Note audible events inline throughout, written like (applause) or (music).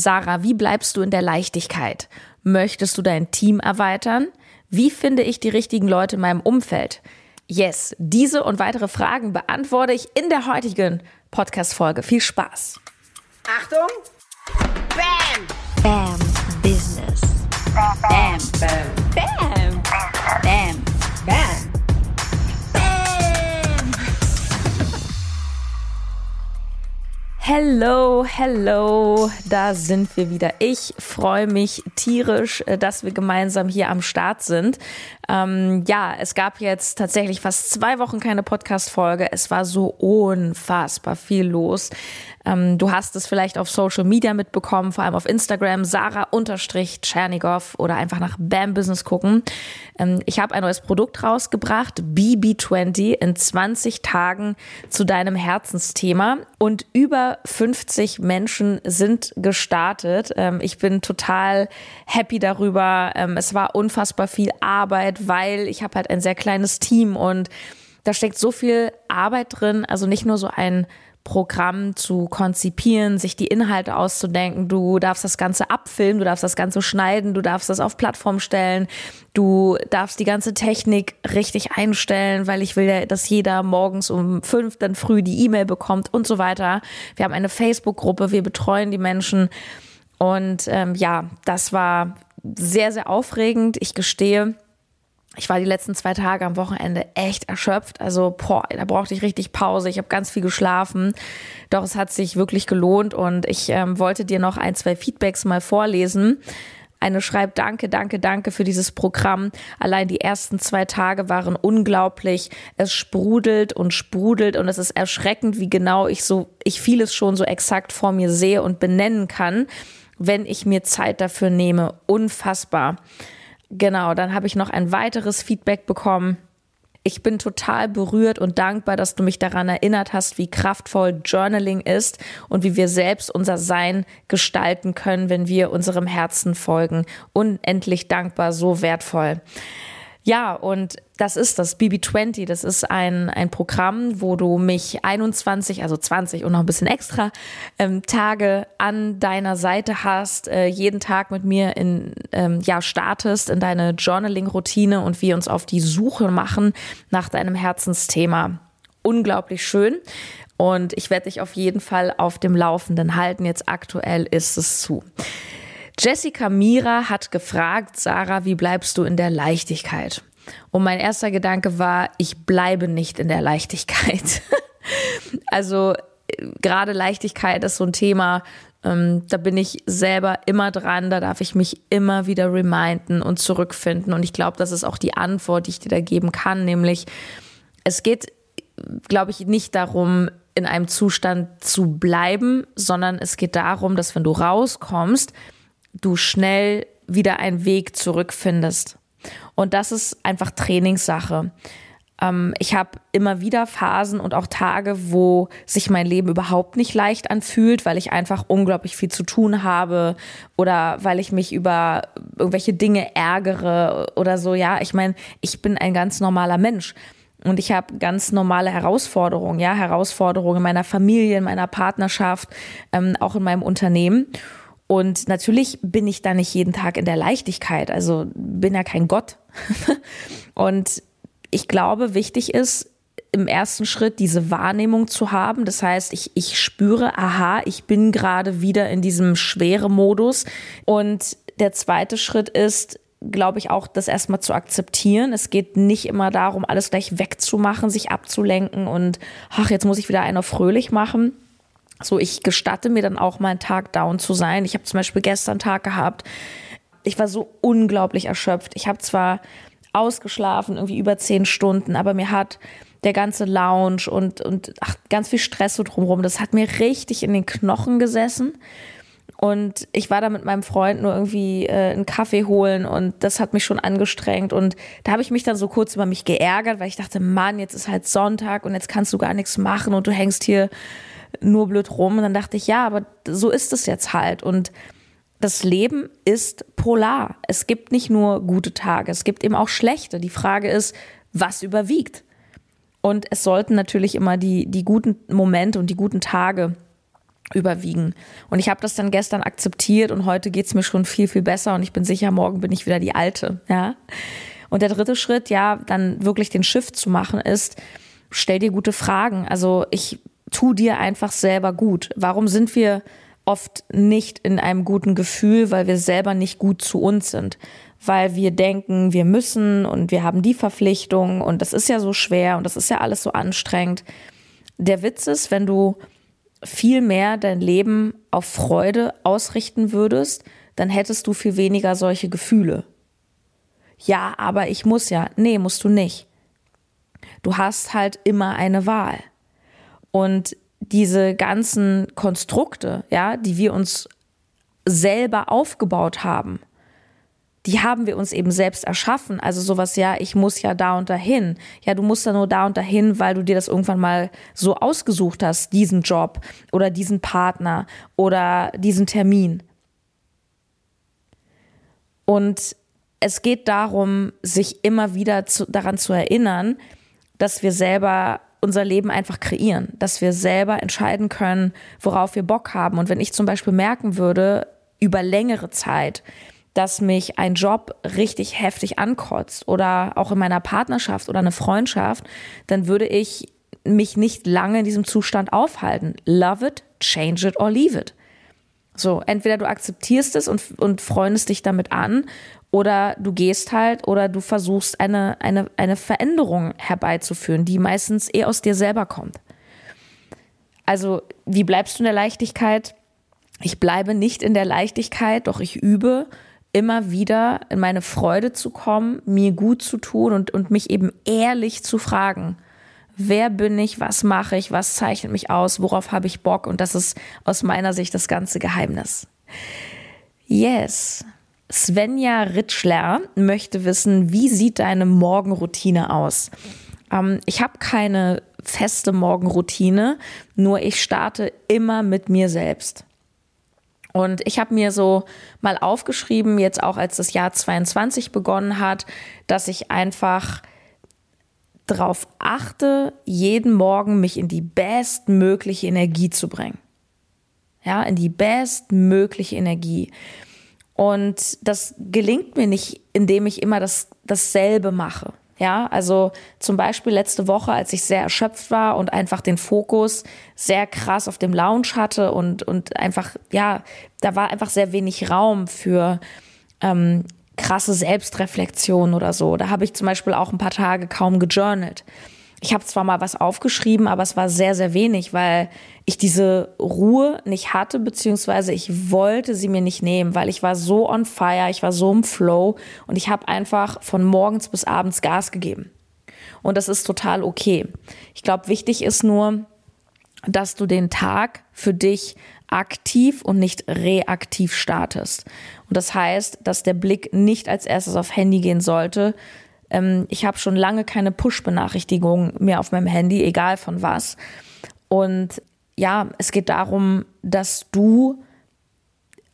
Sarah, wie bleibst du in der Leichtigkeit? Möchtest du dein Team erweitern? Wie finde ich die richtigen Leute in meinem Umfeld? Yes, diese und weitere Fragen beantworte ich in der heutigen Podcast-Folge. Viel Spaß! Achtung! Bam! Bam Business. Bam! Bam! Bam. Bam. Bam! Hello, hello, da sind wir wieder. Ich freue mich tierisch, äh, dass wir gemeinsam hier am Start sind. Ähm, ja, es gab jetzt tatsächlich fast zwei Wochen keine Podcast-Folge. Es war so unfassbar viel los. Ähm, du hast es vielleicht auf Social Media mitbekommen, vor allem auf Instagram, Sarah-Tschernigow oder einfach nach Bam Business gucken. Ähm, ich habe ein neues Produkt rausgebracht, BB20, in 20 Tagen zu deinem Herzensthema. Und über 50 Menschen sind gestartet. Ähm, ich bin total happy darüber. Ähm, es war unfassbar viel Arbeit, weil ich habe halt ein sehr kleines Team und da steckt so viel Arbeit drin. Also nicht nur so ein Programm zu konzipieren, sich die Inhalte auszudenken. Du darfst das Ganze abfilmen, du darfst das Ganze schneiden, du darfst das auf Plattform stellen, du darfst die ganze Technik richtig einstellen, weil ich will ja, dass jeder morgens um fünf dann früh die E-Mail bekommt und so weiter. Wir haben eine Facebook-Gruppe, wir betreuen die Menschen. Und ähm, ja, das war sehr, sehr aufregend. Ich gestehe, ich war die letzten zwei Tage am Wochenende echt erschöpft. Also, boah, da brauchte ich richtig Pause. Ich habe ganz viel geschlafen. Doch es hat sich wirklich gelohnt und ich ähm, wollte dir noch ein, zwei Feedbacks mal vorlesen. Eine schreibt Danke, danke, danke für dieses Programm. Allein die ersten zwei Tage waren unglaublich. Es sprudelt und sprudelt und es ist erschreckend, wie genau ich so, ich vieles schon so exakt vor mir sehe und benennen kann, wenn ich mir Zeit dafür nehme. Unfassbar. Genau, dann habe ich noch ein weiteres Feedback bekommen. Ich bin total berührt und dankbar, dass du mich daran erinnert hast, wie kraftvoll Journaling ist und wie wir selbst unser Sein gestalten können, wenn wir unserem Herzen folgen. Unendlich dankbar, so wertvoll. Ja, und das ist das BB20. Das ist ein, ein Programm, wo du mich 21, also 20 und noch ein bisschen extra ähm, Tage an deiner Seite hast, äh, jeden Tag mit mir in, ähm, ja, startest in deine Journaling-Routine und wir uns auf die Suche machen nach deinem Herzensthema. Unglaublich schön. Und ich werde dich auf jeden Fall auf dem Laufenden halten. Jetzt aktuell ist es zu. Jessica Mira hat gefragt, Sarah, wie bleibst du in der Leichtigkeit? Und mein erster Gedanke war, ich bleibe nicht in der Leichtigkeit. (laughs) also gerade Leichtigkeit ist so ein Thema, ähm, da bin ich selber immer dran, da darf ich mich immer wieder reminden und zurückfinden. Und ich glaube, das ist auch die Antwort, die ich dir da geben kann, nämlich es geht, glaube ich, nicht darum, in einem Zustand zu bleiben, sondern es geht darum, dass wenn du rauskommst, du schnell wieder einen Weg zurückfindest. Und das ist einfach Trainingssache. Ähm, ich habe immer wieder Phasen und auch Tage, wo sich mein Leben überhaupt nicht leicht anfühlt, weil ich einfach unglaublich viel zu tun habe oder weil ich mich über irgendwelche Dinge ärgere oder so. Ja, ich meine, ich bin ein ganz normaler Mensch. Und ich habe ganz normale Herausforderungen, ja, Herausforderungen in meiner Familie, in meiner Partnerschaft, ähm, auch in meinem Unternehmen. Und natürlich bin ich da nicht jeden Tag in der Leichtigkeit. Also bin ja kein Gott. (laughs) und ich glaube, wichtig ist, im ersten Schritt diese Wahrnehmung zu haben. Das heißt, ich, ich spüre, aha, ich bin gerade wieder in diesem schwere Modus. Und der zweite Schritt ist, glaube ich, auch das erstmal zu akzeptieren. Es geht nicht immer darum, alles gleich wegzumachen, sich abzulenken und, ach, jetzt muss ich wieder einer fröhlich machen so, ich gestatte mir dann auch mal einen Tag down zu sein. Ich habe zum Beispiel gestern einen Tag gehabt. Ich war so unglaublich erschöpft. Ich habe zwar ausgeschlafen, irgendwie über zehn Stunden, aber mir hat der ganze Lounge und, und ach, ganz viel Stress so drumherum, das hat mir richtig in den Knochen gesessen. Und ich war da mit meinem Freund nur irgendwie äh, einen Kaffee holen und das hat mich schon angestrengt. Und da habe ich mich dann so kurz über mich geärgert, weil ich dachte, Mann, jetzt ist halt Sonntag und jetzt kannst du gar nichts machen und du hängst hier nur blöd rum. Und dann dachte ich, ja, aber so ist es jetzt halt. Und das Leben ist polar. Es gibt nicht nur gute Tage, es gibt eben auch schlechte. Die Frage ist, was überwiegt? Und es sollten natürlich immer die, die guten Momente und die guten Tage überwiegen. Und ich habe das dann gestern akzeptiert und heute geht's mir schon viel, viel besser und ich bin sicher, morgen bin ich wieder die Alte. Ja. Und der dritte Schritt, ja, dann wirklich den Shift zu machen, ist, stell dir gute Fragen. Also ich tu dir einfach selber gut. Warum sind wir oft nicht in einem guten Gefühl, weil wir selber nicht gut zu uns sind? Weil wir denken, wir müssen und wir haben die Verpflichtung und das ist ja so schwer und das ist ja alles so anstrengend. Der Witz ist, wenn du viel mehr dein Leben auf Freude ausrichten würdest, dann hättest du viel weniger solche Gefühle. Ja, aber ich muss ja. Nee, musst du nicht. Du hast halt immer eine Wahl. Und diese ganzen Konstrukte, ja, die wir uns selber aufgebaut haben, die haben wir uns eben selbst erschaffen. Also sowas, ja, ich muss ja da und dahin. Ja, du musst da nur da und dahin, weil du dir das irgendwann mal so ausgesucht hast, diesen Job oder diesen Partner oder diesen Termin. Und es geht darum, sich immer wieder zu, daran zu erinnern, dass wir selber unser Leben einfach kreieren, dass wir selber entscheiden können, worauf wir Bock haben. Und wenn ich zum Beispiel merken würde, über längere Zeit, dass mich ein Job richtig heftig ankotzt oder auch in meiner Partnerschaft oder eine Freundschaft, dann würde ich mich nicht lange in diesem Zustand aufhalten. Love it, change it or leave it. So, entweder du akzeptierst es und, und freundest dich damit an oder du gehst halt oder du versuchst eine, eine, eine Veränderung herbeizuführen, die meistens eher aus dir selber kommt. Also, wie bleibst du in der Leichtigkeit? Ich bleibe nicht in der Leichtigkeit, doch ich übe immer wieder in meine Freude zu kommen, mir gut zu tun und, und mich eben ehrlich zu fragen, wer bin ich, was mache ich, was zeichnet mich aus, worauf habe ich Bock und das ist aus meiner Sicht das ganze Geheimnis. Yes. Svenja Ritschler möchte wissen, wie sieht deine Morgenroutine aus? Ähm, ich habe keine feste Morgenroutine, nur ich starte immer mit mir selbst. Und ich habe mir so mal aufgeschrieben, jetzt auch als das Jahr 22 begonnen hat, dass ich einfach darauf achte, jeden Morgen mich in die bestmögliche Energie zu bringen. Ja, in die bestmögliche Energie. Und das gelingt mir nicht, indem ich immer das, dasselbe mache. Ja, also zum Beispiel letzte Woche, als ich sehr erschöpft war und einfach den Fokus sehr krass auf dem Lounge hatte und, und einfach, ja, da war einfach sehr wenig Raum für ähm, krasse Selbstreflexion oder so. Da habe ich zum Beispiel auch ein paar Tage kaum gejournalt. Ich habe zwar mal was aufgeschrieben, aber es war sehr, sehr wenig, weil ich diese Ruhe nicht hatte, beziehungsweise ich wollte sie mir nicht nehmen, weil ich war so on fire, ich war so im Flow und ich habe einfach von morgens bis abends Gas gegeben. Und das ist total okay. Ich glaube, wichtig ist nur, dass du den Tag für dich aktiv und nicht reaktiv startest. Und das heißt, dass der Blick nicht als erstes auf Handy gehen sollte. Ähm, ich habe schon lange keine Push-Benachrichtigungen mehr auf meinem Handy, egal von was. Und ja, es geht darum, dass du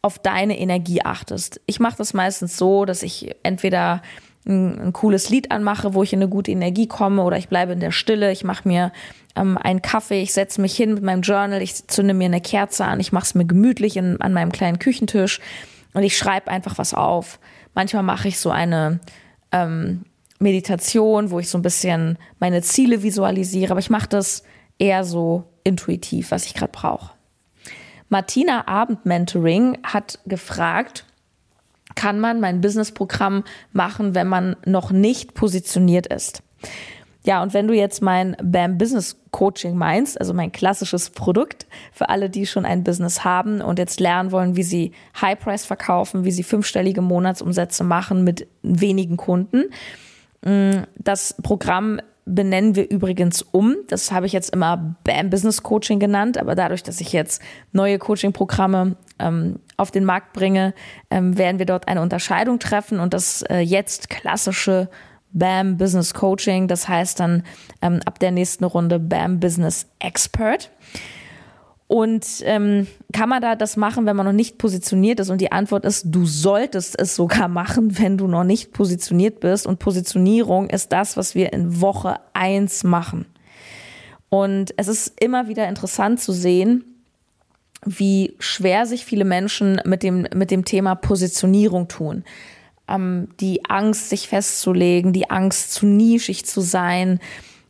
auf deine Energie achtest. Ich mache das meistens so, dass ich entweder ein, ein, cooles Lied anmache, wo ich in eine gute Energie komme, oder ich bleibe in der Stille, ich mache mir ähm, einen Kaffee, ich setze mich hin mit meinem Journal, ich zünde mir eine Kerze an, ich mache es mir gemütlich in, an meinem kleinen Küchentisch und ich schreibe einfach was auf. Manchmal mache ich so eine ähm, Meditation, wo ich so ein bisschen meine Ziele visualisiere, aber ich mache das eher so intuitiv, was ich gerade brauche. Martina Abend Mentoring hat gefragt, kann man mein Businessprogramm machen, wenn man noch nicht positioniert ist? Ja, und wenn du jetzt mein BAM Business Coaching meinst, also mein klassisches Produkt für alle, die schon ein Business haben und jetzt lernen wollen, wie sie High Price verkaufen, wie sie fünfstellige Monatsumsätze machen mit wenigen Kunden. Mm, das Programm benennen wir übrigens um. Das habe ich jetzt immer BAM Business Coaching genannt, aber dadurch, dass ich jetzt neue Coaching-Programme ähm, auf den Markt bringe, ähm, werden wir dort eine Unterscheidung treffen und das äh, jetzt klassische BAM Business Coaching, das heißt dann ähm, ab der nächsten Runde BAM Business Expert. Und ähm, kann man da das machen, wenn man noch nicht positioniert ist? Und die Antwort ist, du solltest es sogar machen, wenn du noch nicht positioniert bist. Und Positionierung ist das, was wir in Woche eins machen. Und es ist immer wieder interessant zu sehen, wie schwer sich viele Menschen mit dem, mit dem Thema Positionierung tun. Ähm, die Angst, sich festzulegen, die Angst, zu nischig zu sein,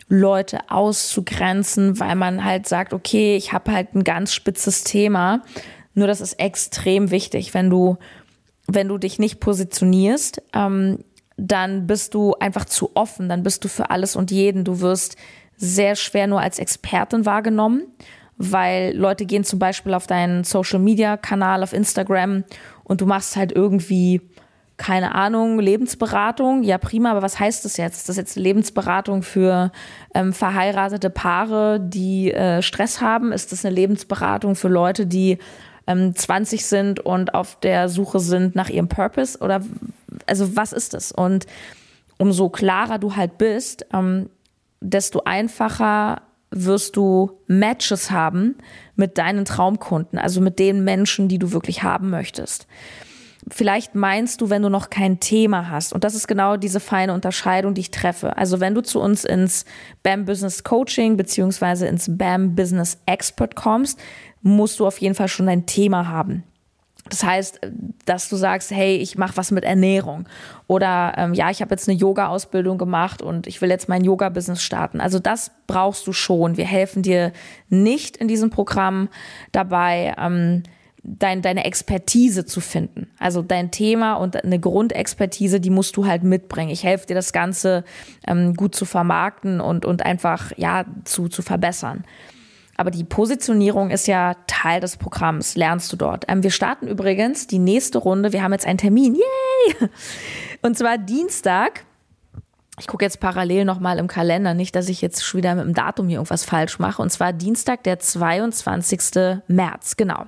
Leute auszugrenzen, weil man halt sagt, okay, ich habe halt ein ganz spitzes Thema. Nur das ist extrem wichtig, wenn du, wenn du dich nicht positionierst, ähm, dann bist du einfach zu offen, dann bist du für alles und jeden. Du wirst sehr schwer nur als Expertin wahrgenommen, weil Leute gehen zum Beispiel auf deinen Social-Media-Kanal auf Instagram und du machst halt irgendwie, keine Ahnung, Lebensberatung. Ja, prima, aber was heißt das jetzt? Ist das jetzt Lebensberatung für ähm, verheiratete Paare, die äh, Stress haben? Ist das eine Lebensberatung für Leute, die ähm, 20 sind und auf der Suche sind nach ihrem Purpose? Oder also was ist das? Und umso klarer du halt bist, ähm, desto einfacher wirst du Matches haben mit deinen Traumkunden, also mit den Menschen, die du wirklich haben möchtest. Vielleicht meinst du, wenn du noch kein Thema hast, und das ist genau diese feine Unterscheidung, die ich treffe. Also wenn du zu uns ins BAM Business Coaching beziehungsweise ins BAM Business Expert kommst, musst du auf jeden Fall schon ein Thema haben. Das heißt, dass du sagst, hey, ich mache was mit Ernährung oder ähm, ja, ich habe jetzt eine Yoga-Ausbildung gemacht und ich will jetzt mein Yoga-Business starten. Also das brauchst du schon. Wir helfen dir nicht in diesem Programm dabei, ähm, dein, deine Expertise zu finden. Also dein Thema und eine Grundexpertise, die musst du halt mitbringen. Ich helfe dir, das Ganze ähm, gut zu vermarkten und, und einfach ja zu, zu verbessern. Aber die Positionierung ist ja Teil des Programms, lernst du dort. Ähm, wir starten übrigens die nächste Runde. Wir haben jetzt einen Termin. Yay! Und zwar Dienstag. Ich gucke jetzt parallel nochmal im Kalender, nicht, dass ich jetzt schon wieder mit dem Datum hier irgendwas falsch mache. Und zwar Dienstag, der 22. März, genau.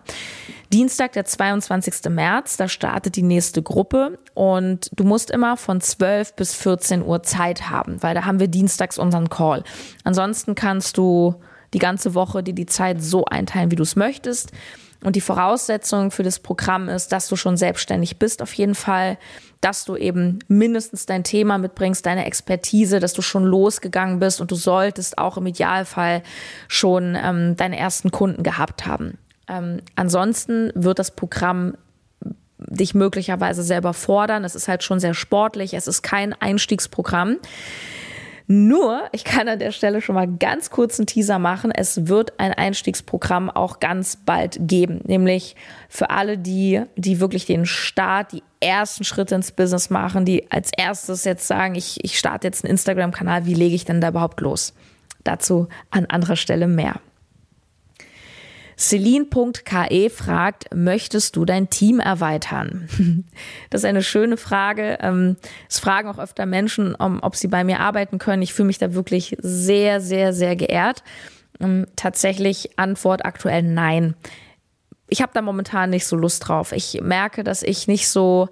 Dienstag, der 22. März, da startet die nächste Gruppe und du musst immer von 12 bis 14 Uhr Zeit haben, weil da haben wir dienstags unseren Call. Ansonsten kannst du die ganze Woche dir die Zeit so einteilen, wie du es möchtest. Und die Voraussetzung für das Programm ist, dass du schon selbstständig bist, auf jeden Fall, dass du eben mindestens dein Thema mitbringst, deine Expertise, dass du schon losgegangen bist und du solltest auch im Idealfall schon ähm, deine ersten Kunden gehabt haben. Ähm, ansonsten wird das Programm dich möglicherweise selber fordern. Es ist halt schon sehr sportlich. Es ist kein Einstiegsprogramm. Nur, ich kann an der Stelle schon mal ganz kurz einen Teaser machen. Es wird ein Einstiegsprogramm auch ganz bald geben. Nämlich für alle, die, die wirklich den Start, die ersten Schritte ins Business machen, die als erstes jetzt sagen, ich, ich starte jetzt einen Instagram-Kanal. Wie lege ich denn da überhaupt los? Dazu an anderer Stelle mehr. Celine.ke fragt, möchtest du dein Team erweitern? (laughs) Das ist eine schöne Frage. Ähm, es fragen auch öfter Menschen, ob sie bei mir arbeiten können. Ich fühle mich da wirklich sehr, sehr, sehr geehrt. Ähm, tatsächlich Antwort aktuell nein. Ich habe da momentan nicht so Lust drauf. Ich merke, dass ich nicht so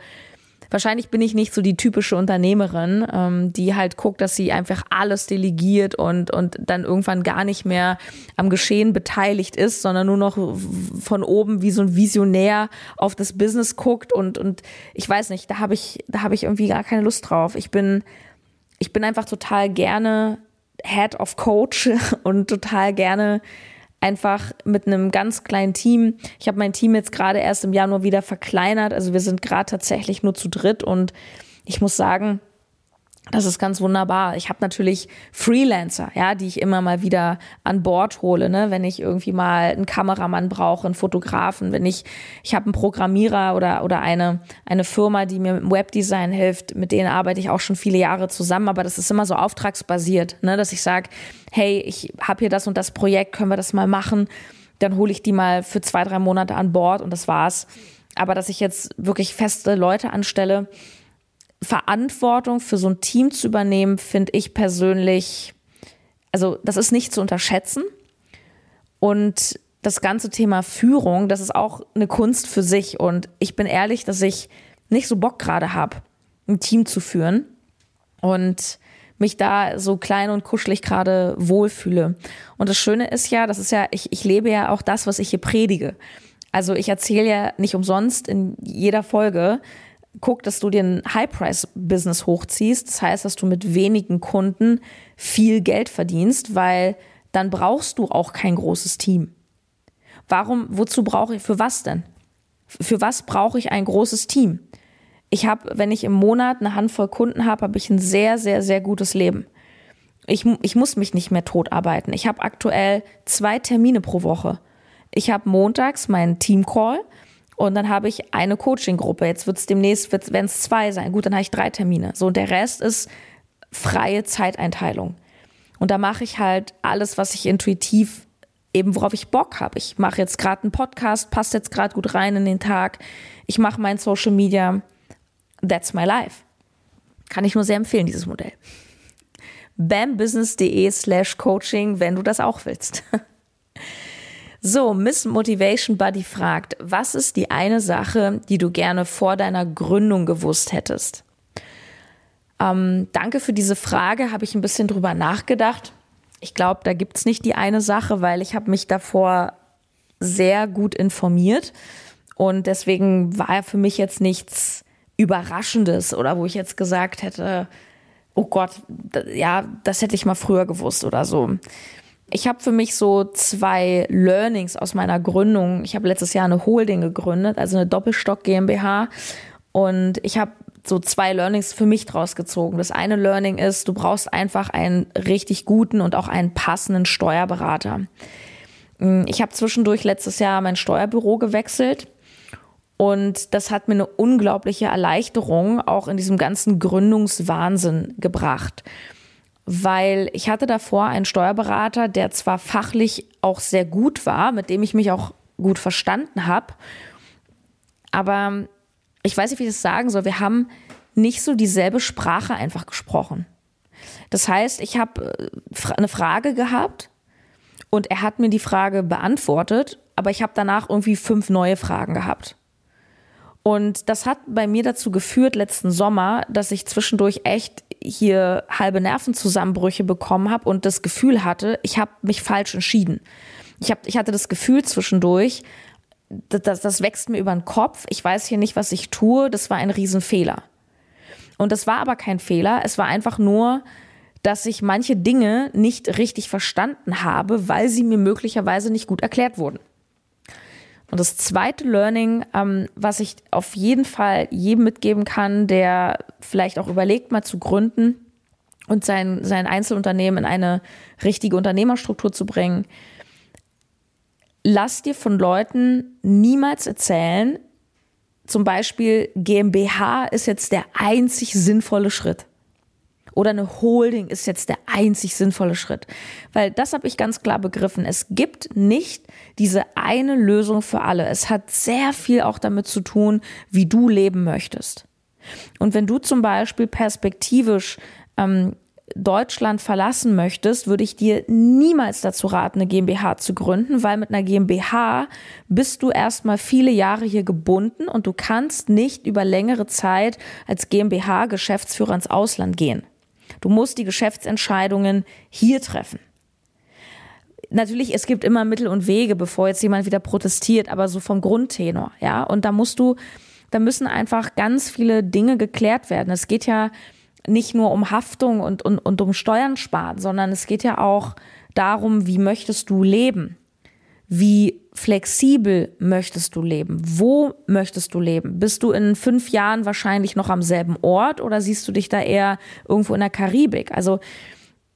wahrscheinlich bin ich nicht so die typische Unternehmerin, ähm, die halt guckt, dass sie einfach alles delegiert und, und dann irgendwann gar nicht mehr am Geschehen beteiligt ist, sondern nur noch von oben wie so ein Visionär auf das Business guckt und, und ich weiß nicht, da habe ich, da habe ich irgendwie gar keine Lust drauf. Ich bin, ich bin einfach total gerne Head of Coach (laughs) und total gerne einfach mit einem ganz kleinen Team. Ich habe mein Team jetzt gerade erst im Januar wieder verkleinert. Also wir sind gerade tatsächlich nur zu dritt und ich muss sagen, das ist ganz wunderbar. Ich habe natürlich Freelancer, ja, die ich immer mal wieder an Bord hole, ne, wenn ich irgendwie mal einen Kameramann brauche, einen Fotografen, wenn ich ich habe einen Programmierer oder oder eine eine Firma, die mir im Webdesign hilft, mit denen arbeite ich auch schon viele Jahre zusammen, aber das ist immer so auftragsbasiert, ne, dass ich sage, hey, ich habe hier das und das Projekt, können wir das mal machen? Dann hole ich die mal für zwei, drei Monate an Bord und das war's. Aber dass ich jetzt wirklich feste Leute anstelle, Verantwortung für so ein Team zu übernehmen, finde ich persönlich, also das ist nicht zu unterschätzen. Und das ganze Thema Führung, das ist auch eine Kunst für sich. Und ich bin ehrlich, dass ich nicht so Bock gerade habe, ein Team zu führen und mich da so klein und kuschelig gerade wohlfühle. Und das Schöne ist ja, das ist ja, ich, ich lebe ja auch das, was ich hier predige. Also ich erzähle ja nicht umsonst in jeder Folge, guck, dass du dir ein High-Price-Business hochziehst. Das heißt, dass du mit wenigen Kunden viel Geld verdienst, weil dann brauchst du auch kein großes Team. Warum, wozu brauche ich, für was denn? Für was brauche ich ein großes Team? Ich habe, wenn ich im Monat eine Handvoll Kunden habe, habe ich ein sehr, sehr, sehr gutes Leben. Ich, ich muss mich nicht mehr tot arbeiten. Ich habe aktuell zwei Termine pro Woche. Ich habe montags meinen Teamcall und dann habe ich eine Coaching-Gruppe. Jetzt wird es demnächst, werden es zwei sein. Gut, dann habe ich drei Termine. So, und der Rest ist freie Zeiteinteilung. Und da mache ich halt alles, was ich intuitiv eben, worauf ich Bock habe. Ich mache jetzt gerade einen Podcast, passt jetzt gerade gut rein in den Tag. Ich mache mein Social Media. That's my life. Kann ich nur sehr empfehlen, dieses Modell. bambusiness.de slash coaching, wenn du das auch willst. (laughs) So, Miss Motivation Buddy fragt, was ist die eine Sache, die du gerne vor deiner Gründung gewusst hättest? Ähm, danke für diese Frage, habe ich ein bisschen drüber nachgedacht. Ich glaube, da gibt es nicht die eine Sache, weil ich habe mich davor sehr gut informiert und deswegen war für mich jetzt nichts Überraschendes oder wo ich jetzt gesagt hätte, oh Gott, ja, das hätte ich mal früher gewusst oder so. Ich habe für mich so zwei Learnings aus meiner Gründung. Ich habe letztes Jahr eine Holding gegründet, also eine Doppelstock GmbH. Und ich habe so zwei Learnings für mich draus gezogen. Das eine Learning ist, du brauchst einfach einen richtig guten und auch einen passenden Steuerberater. Hm, ich habe zwischendurch letztes Jahr mein Steuerbüro gewechselt und das hat mir eine unglaubliche Erleichterung auch in diesem ganzen Gründungswahnsinn gebracht. Weil ich hatte davor einen Steuerberater, der zwar fachlich auch sehr gut war, mit dem ich mich auch gut verstanden habe, aber ich weiß nicht, wie ich das sagen soll, wir haben nicht so dieselbe Sprache einfach gesprochen. Das heißt, ich habe äh, eine Frage gehabt und er hat mir die Frage beantwortet, aber ich habe danach irgendwie fünf neue Fragen gehabt. Und das hat bei mir dazu geführt, letzten Sommer, dass ich zwischendurch echt hier halbe Nervenzusammenbrüche bekommen habe und das Gefühl hatte, ich habe mich falsch entschieden. Ich, hab, ich hatte das Gefühl zwischendurch, das, das wächst mir über den Kopf. Ich weiß hier nicht, was ich tue. Das war ein Riesenfehler. Und das war aber kein Fehler. Es war einfach nur, dass ich manche Dinge nicht richtig verstanden habe, weil sie mir möglicherweise nicht gut erklärt wurden. Und das zweite Learning, ähm, was ich auf jeden Fall jedem mitgeben kann, der vielleicht auch überlegt, mal zu gründen und sein, sein Einzelunternehmen in eine richtige Unternehmerstruktur zu bringen, lass dir von Leuten niemals erzählen, zum Beispiel GmbH ist jetzt der einzig sinnvolle Schritt. Oder eine Holding ist jetzt der einzig sinnvolle Schritt. Weil das habe ich ganz klar begriffen. Es gibt nicht diese eine Lösung für alle. Es hat sehr viel auch damit zu tun, wie du leben möchtest. Und wenn du zum Beispiel perspektivisch ähm, Deutschland verlassen möchtest, würde ich dir niemals dazu raten, eine GmbH zu gründen, weil mit einer GmbH bist du erstmal viele Jahre hier gebunden und du kannst nicht über längere Zeit als GmbH Geschäftsführer ins Ausland gehen. Du musst die Geschäftsentscheidungen hier treffen. Natürlich, es gibt immer Mittel und Wege, bevor jetzt jemand wieder protestiert, aber so vom Grundtenor, ja. Und da musst du, da müssen einfach ganz viele Dinge geklärt werden. Es geht ja nicht nur um Haftung und, und, und um Steuern sparen, sondern es geht ja auch darum, wie möchtest du leben? Wie flexibel möchtest du leben? Wo möchtest du leben? Bist du in fünf Jahren wahrscheinlich noch am selben Ort oder siehst du dich da eher irgendwo in der Karibik? Also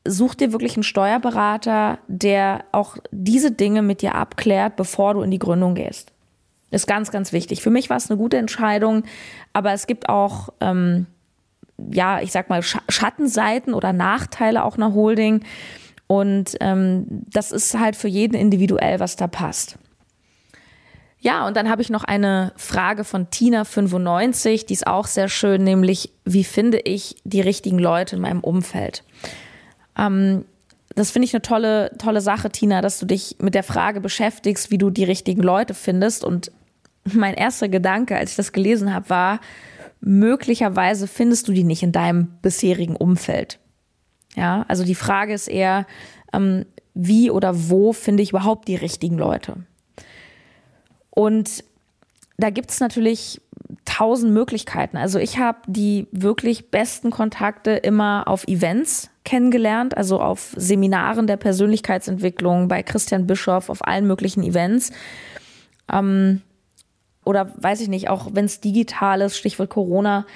such dir wirklich einen Steuerberater, der auch diese Dinge mit dir abklärt, bevor du in die Gründung gehst. Ist ganz, ganz wichtig. Für mich war es eine gute Entscheidung, aber es gibt auch ähm, ja, ich sag mal, Schattenseiten oder Nachteile auch einer Holding. Und ähm, das ist halt für jeden individuell, was da passt. Ja, und dann habe ich noch eine Frage von Tina95, die ist auch sehr schön, nämlich wie finde ich die richtigen Leute in meinem Umfeld? Ähm, das finde ich eine tolle, tolle Sache, Tina, dass du dich mit der Frage beschäftigst, wie du die richtigen Leute findest. Und mein erster Gedanke, als ich das gelesen habe, war, möglicherweise findest du die nicht in deinem bisherigen Umfeld. Ja, also die Frage ist eher, ähm, wie oder wo finde ich überhaupt die richtigen Leute? Und da gibt es natürlich tausend Möglichkeiten. Also ich habe die wirklich besten Kontakte immer auf Events kennengelernt, also auf Seminaren der Persönlichkeitsentwicklung, bei Christian Bischoff, auf allen möglichen Events. Ähm, oder weiß ich nicht, auch wenn es digital ist, Stichwort Corona,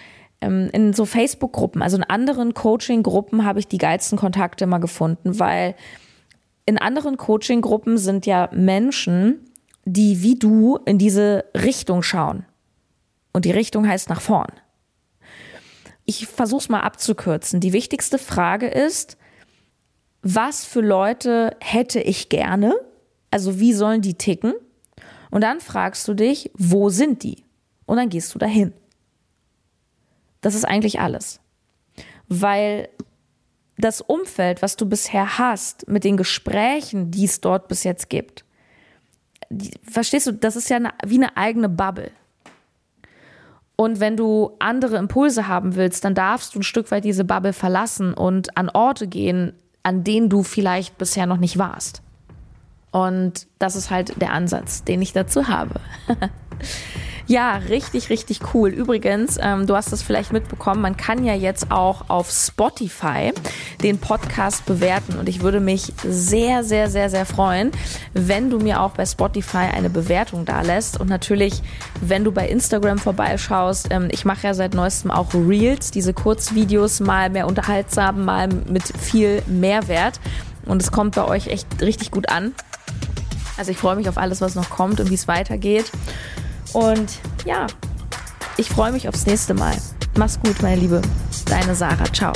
ähm, in so Facebook-Gruppen, also in anderen Coaching-Gruppen habe ich die geilsten Kontakte immer gefunden, weil in anderen Coaching-Gruppen sind ja Menschen, die wie du in diese Richtung schauen. Und die Richtung heißt nach vorn. Ich versuche es mal abzukürzen. Die wichtigste Frage ist, was für Leute hätte ich gerne? Also wie sollen die ticken? Und dann fragst du dich, wo sind die? Und dann gehst du dahin. Das ist eigentlich alles. Weil das Umfeld, was du bisher hast, mit den Gesprächen, die es dort bis jetzt gibt, die, verstehst du, das ist ja eine, wie eine eigene Bubble. Und wenn du andere Impulse haben willst, dann darfst du ein Stück weit diese Bubble verlassen und an Orte gehen, an denen du vielleicht bisher noch nicht warst. Und das ist halt der Ansatz, den ich dazu habe. (laughs) Ja, richtig, richtig cool. Übrigens, ähm, du hast es vielleicht mitbekommen, man kann ja jetzt auch auf Spotify den Podcast bewerten und ich würde mich sehr, sehr, sehr, sehr freuen, wenn du mir auch bei Spotify eine Bewertung da lässt und natürlich, wenn du bei Instagram vorbeischaust. Ähm, ich mache ja seit neuestem auch Reels, diese Kurzvideos, mal mehr unterhaltsam, mal mit viel Mehrwert und es kommt bei euch echt richtig gut an. Also ich freue mich auf alles, was noch kommt und wie es weitergeht. Und ja, ich freue mich aufs nächste Mal. Mach's gut, meine Liebe. Deine Sarah. Ciao.